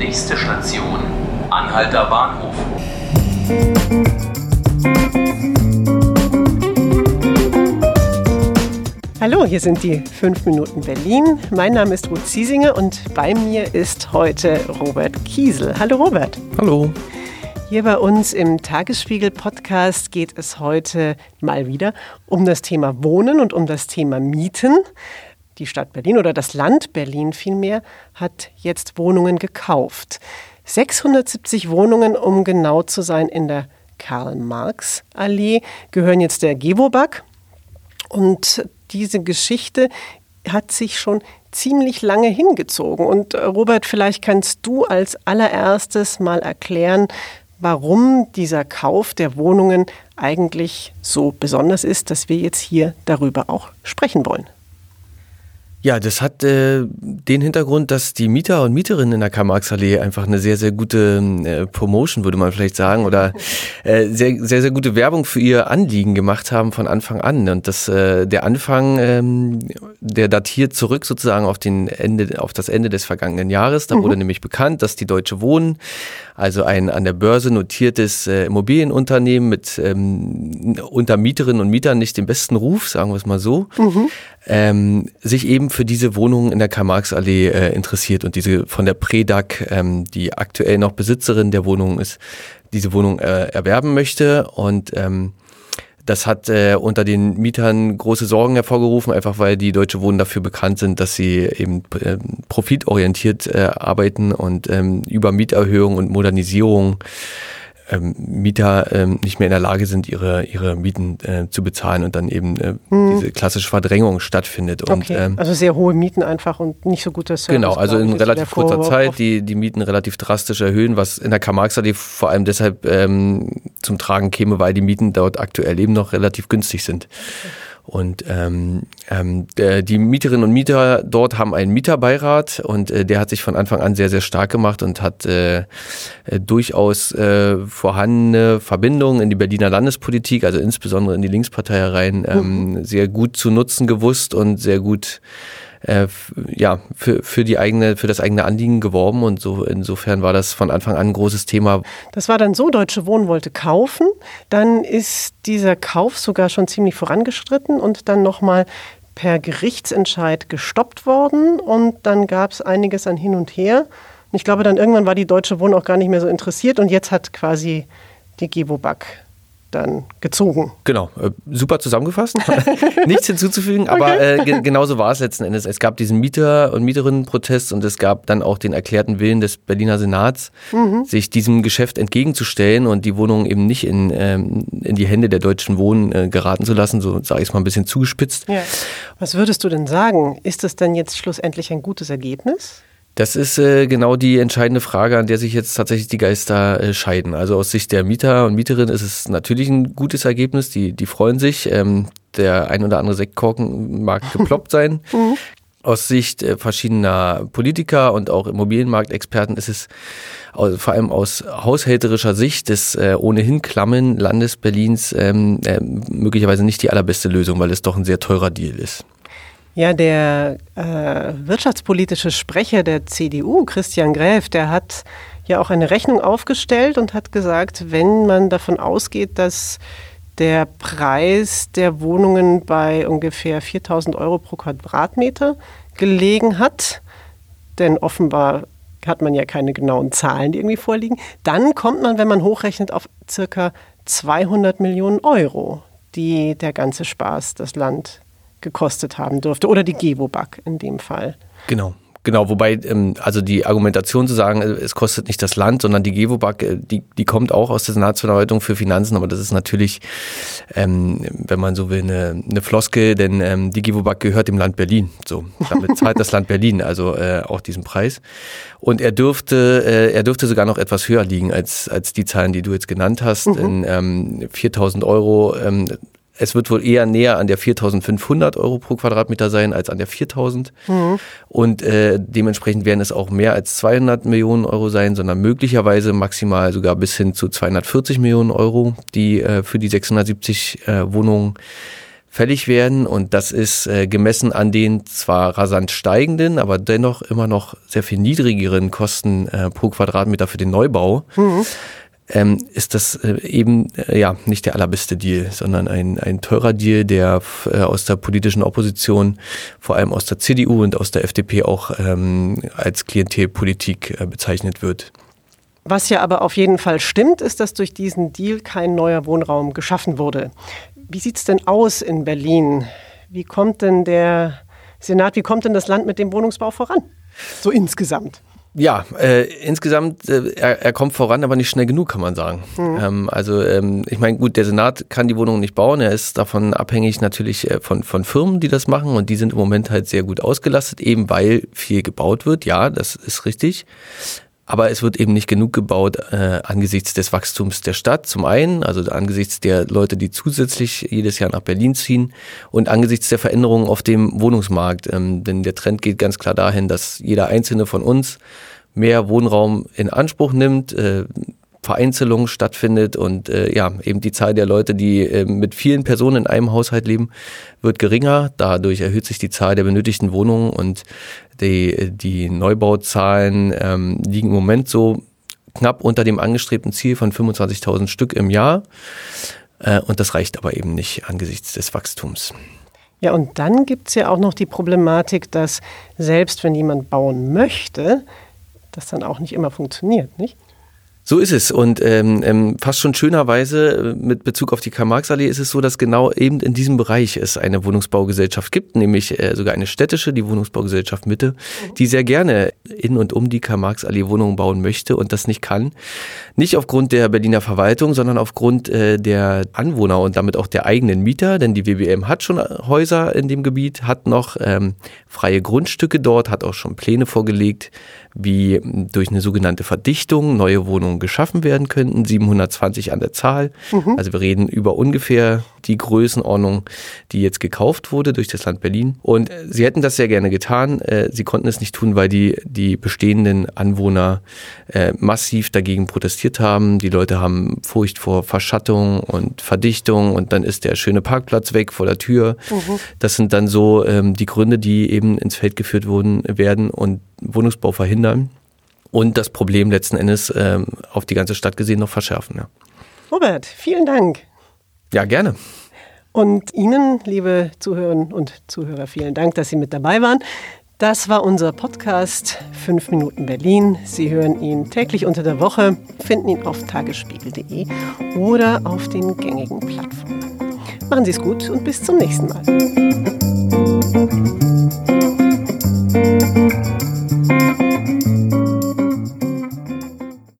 Nächste Station, Anhalter Bahnhof. Hallo, hier sind die 5 Minuten Berlin. Mein Name ist Ruth Ziesinger und bei mir ist heute Robert Kiesel. Hallo Robert. Hallo. Hier bei uns im Tagesspiegel-Podcast geht es heute mal wieder um das Thema Wohnen und um das Thema Mieten. Die Stadt Berlin oder das Land Berlin vielmehr hat jetzt Wohnungen gekauft. 670 Wohnungen, um genau zu sein, in der Karl-Marx-Allee gehören jetzt der Gewobag. Und diese Geschichte hat sich schon ziemlich lange hingezogen. Und äh, Robert, vielleicht kannst du als allererstes mal erklären, warum dieser Kauf der Wohnungen eigentlich so besonders ist, dass wir jetzt hier darüber auch sprechen wollen. Ja, das hat äh, den Hintergrund, dass die Mieter und Mieterinnen in der Karl-Marx-Allee einfach eine sehr, sehr gute äh, Promotion, würde man vielleicht sagen, oder äh, sehr, sehr, sehr gute Werbung für ihr Anliegen gemacht haben von Anfang an. Und das, äh, der Anfang, ähm, der datiert zurück sozusagen auf, den Ende, auf das Ende des vergangenen Jahres. Da mhm. wurde nämlich bekannt, dass die Deutsche Wohnen, also ein an der Börse notiertes äh, Immobilienunternehmen mit ähm, unter Mieterinnen und Mietern nicht den besten Ruf, sagen wir es mal so, mhm. Ähm, sich eben für diese Wohnungen in der Karl-Marx-Allee äh, interessiert und diese von der Predag, ähm, die aktuell noch Besitzerin der Wohnung ist, diese Wohnung äh, erwerben möchte. Und ähm, das hat äh, unter den Mietern große Sorgen hervorgerufen, einfach weil die Deutsche Wohnen dafür bekannt sind, dass sie eben äh, profitorientiert äh, arbeiten und ähm, über Mieterhöhung und Modernisierung ähm, Mieter ähm, nicht mehr in der Lage sind, ihre, ihre Mieten äh, zu bezahlen und dann eben äh, hm. diese klassische Verdrängung stattfindet. Und, okay. ähm, also sehr hohe Mieten einfach und nicht so guter Service. Genau, also in relativ kurzer Zeit die, die Mieten relativ drastisch erhöhen, was in der Karl-Marx-Allee vor allem deshalb ähm, zum Tragen käme, weil die Mieten dort aktuell eben noch relativ günstig sind. Okay. Und ähm, ähm, der, die Mieterinnen und Mieter dort haben einen Mieterbeirat und äh, der hat sich von Anfang an sehr, sehr stark gemacht und hat äh, äh, durchaus äh, vorhandene Verbindungen in die Berliner Landespolitik, also insbesondere in die Linkspartei herein, ähm, mhm. sehr gut zu nutzen gewusst und sehr gut äh, ja, für, für die eigene, für das eigene Anliegen geworben und so insofern war das von Anfang an ein großes Thema. Das war dann so, Deutsche Wohnen wollte kaufen, dann ist dieser Kauf sogar schon ziemlich vorangeschritten und dann nochmal per Gerichtsentscheid gestoppt worden und dann gab es einiges an hin und her. Ich glaube, dann irgendwann war die Deutsche Wohnen auch gar nicht mehr so interessiert und jetzt hat quasi die Gewobag dann gezogen. Genau, äh, super zusammengefasst. Nichts hinzuzufügen, okay. aber äh, ge genauso war es letzten Endes. Es gab diesen Mieter- und Mieterinnenprotest und es gab dann auch den erklärten Willen des Berliner Senats, mhm. sich diesem Geschäft entgegenzustellen und die Wohnung eben nicht in, ähm, in die Hände der Deutschen Wohnen äh, geraten zu lassen, so sage ich es mal ein bisschen zugespitzt. Ja. Was würdest du denn sagen? Ist das denn jetzt schlussendlich ein gutes Ergebnis? Das ist äh, genau die entscheidende Frage, an der sich jetzt tatsächlich die Geister äh, scheiden. Also aus Sicht der Mieter und Mieterin ist es natürlich ein gutes Ergebnis. Die, die freuen sich. Ähm, der ein oder andere Sektkorken mag geploppt sein. Mhm. Aus Sicht äh, verschiedener Politiker und auch Immobilienmarktexperten ist es also vor allem aus haushälterischer Sicht des äh, ohnehin klammen Landes Berlins ähm, äh, möglicherweise nicht die allerbeste Lösung, weil es doch ein sehr teurer Deal ist. Ja, der äh, wirtschaftspolitische Sprecher der CDU, Christian Gräf, der hat ja auch eine Rechnung aufgestellt und hat gesagt, wenn man davon ausgeht, dass der Preis der Wohnungen bei ungefähr 4000 Euro pro Quadratmeter gelegen hat, denn offenbar hat man ja keine genauen Zahlen, die irgendwie vorliegen, dann kommt man, wenn man hochrechnet, auf circa 200 Millionen Euro, die der ganze Spaß das Land gekostet haben dürfte. Oder die Gewobag in dem Fall. Genau. Genau, wobei, ähm, also die Argumentation zu sagen, äh, es kostet nicht das Land, sondern die Gewobag, äh, die, die kommt auch aus der Senatsverwaltung für Finanzen, aber das ist natürlich, ähm, wenn man so will, eine, eine Floskel, denn ähm, die Gewobag gehört dem Land Berlin. So, damit zahlt das Land Berlin also äh, auch diesen Preis. Und er dürfte, äh, er dürfte sogar noch etwas höher liegen als, als die Zahlen, die du jetzt genannt hast. Mhm. In ähm, 4000 Euro ähm, es wird wohl eher näher an der 4.500 Euro pro Quadratmeter sein als an der 4.000. Mhm. Und äh, dementsprechend werden es auch mehr als 200 Millionen Euro sein, sondern möglicherweise maximal sogar bis hin zu 240 Millionen Euro, die äh, für die 670 äh, Wohnungen fällig werden. Und das ist äh, gemessen an den zwar rasant steigenden, aber dennoch immer noch sehr viel niedrigeren Kosten äh, pro Quadratmeter für den Neubau. Mhm. Ähm, ist das äh, eben äh, ja nicht der allerbeste Deal, sondern ein, ein teurer Deal, der äh, aus der politischen Opposition, vor allem aus der CDU und aus der FDP auch ähm, als Klientelpolitik äh, bezeichnet wird. Was ja aber auf jeden Fall stimmt, ist, dass durch diesen Deal kein neuer Wohnraum geschaffen wurde. Wie sieht es denn aus in Berlin? Wie kommt denn der Senat, wie kommt denn das Land mit dem Wohnungsbau voran? So insgesamt. Ja, äh, insgesamt, äh, er, er kommt voran, aber nicht schnell genug, kann man sagen. Mhm. Ähm, also ähm, ich meine, gut, der Senat kann die Wohnungen nicht bauen, er ist davon abhängig natürlich äh, von, von Firmen, die das machen und die sind im Moment halt sehr gut ausgelastet, eben weil viel gebaut wird, ja, das ist richtig. Aber es wird eben nicht genug gebaut äh, angesichts des Wachstums der Stadt zum einen, also angesichts der Leute, die zusätzlich jedes Jahr nach Berlin ziehen und angesichts der Veränderungen auf dem Wohnungsmarkt. Ähm, denn der Trend geht ganz klar dahin, dass jeder einzelne von uns mehr Wohnraum in Anspruch nimmt, äh, Vereinzelung stattfindet und äh, ja, eben die Zahl der Leute, die äh, mit vielen Personen in einem Haushalt leben, wird geringer. Dadurch erhöht sich die Zahl der benötigten Wohnungen und die, die Neubauzahlen ähm, liegen im Moment so knapp unter dem angestrebten Ziel von 25.000 Stück im Jahr. Äh, und das reicht aber eben nicht angesichts des Wachstums. Ja, und dann gibt es ja auch noch die Problematik, dass selbst wenn jemand bauen möchte, das dann auch nicht immer funktioniert, nicht? So ist es. Und ähm, ähm, fast schon schönerweise äh, mit Bezug auf die Karl-Marx-Allee ist es so, dass genau eben in diesem Bereich es eine Wohnungsbaugesellschaft gibt, nämlich äh, sogar eine städtische, die Wohnungsbaugesellschaft Mitte, die sehr gerne in und um die Karl-Marx-Allee Wohnungen bauen möchte und das nicht kann. Nicht aufgrund der Berliner Verwaltung, sondern aufgrund äh, der Anwohner und damit auch der eigenen Mieter, denn die WBM hat schon Häuser in dem Gebiet, hat noch ähm, freie Grundstücke dort, hat auch schon Pläne vorgelegt, wie durch eine sogenannte Verdichtung neue Wohnungen geschaffen werden könnten, 720 an der Zahl. Mhm. Also wir reden über ungefähr die Größenordnung, die jetzt gekauft wurde durch das Land Berlin. Und äh, sie hätten das sehr gerne getan. Äh, sie konnten es nicht tun, weil die, die bestehenden Anwohner äh, massiv dagegen protestiert haben. Die Leute haben Furcht vor Verschattung und Verdichtung und dann ist der schöne Parkplatz weg vor der Tür. Mhm. Das sind dann so ähm, die Gründe, die eben ins Feld geführt wurden, werden und Wohnungsbau verhindern und das Problem letzten Endes ähm, auf die ganze Stadt gesehen noch verschärfen. Ja. Robert, vielen Dank. Ja, gerne. Und Ihnen, liebe Zuhörerinnen und Zuhörer, vielen Dank, dass Sie mit dabei waren. Das war unser Podcast 5 Minuten Berlin. Sie hören ihn täglich unter der Woche, finden ihn auf tagesspiegel.de oder auf den gängigen Plattformen. Machen Sie es gut und bis zum nächsten Mal.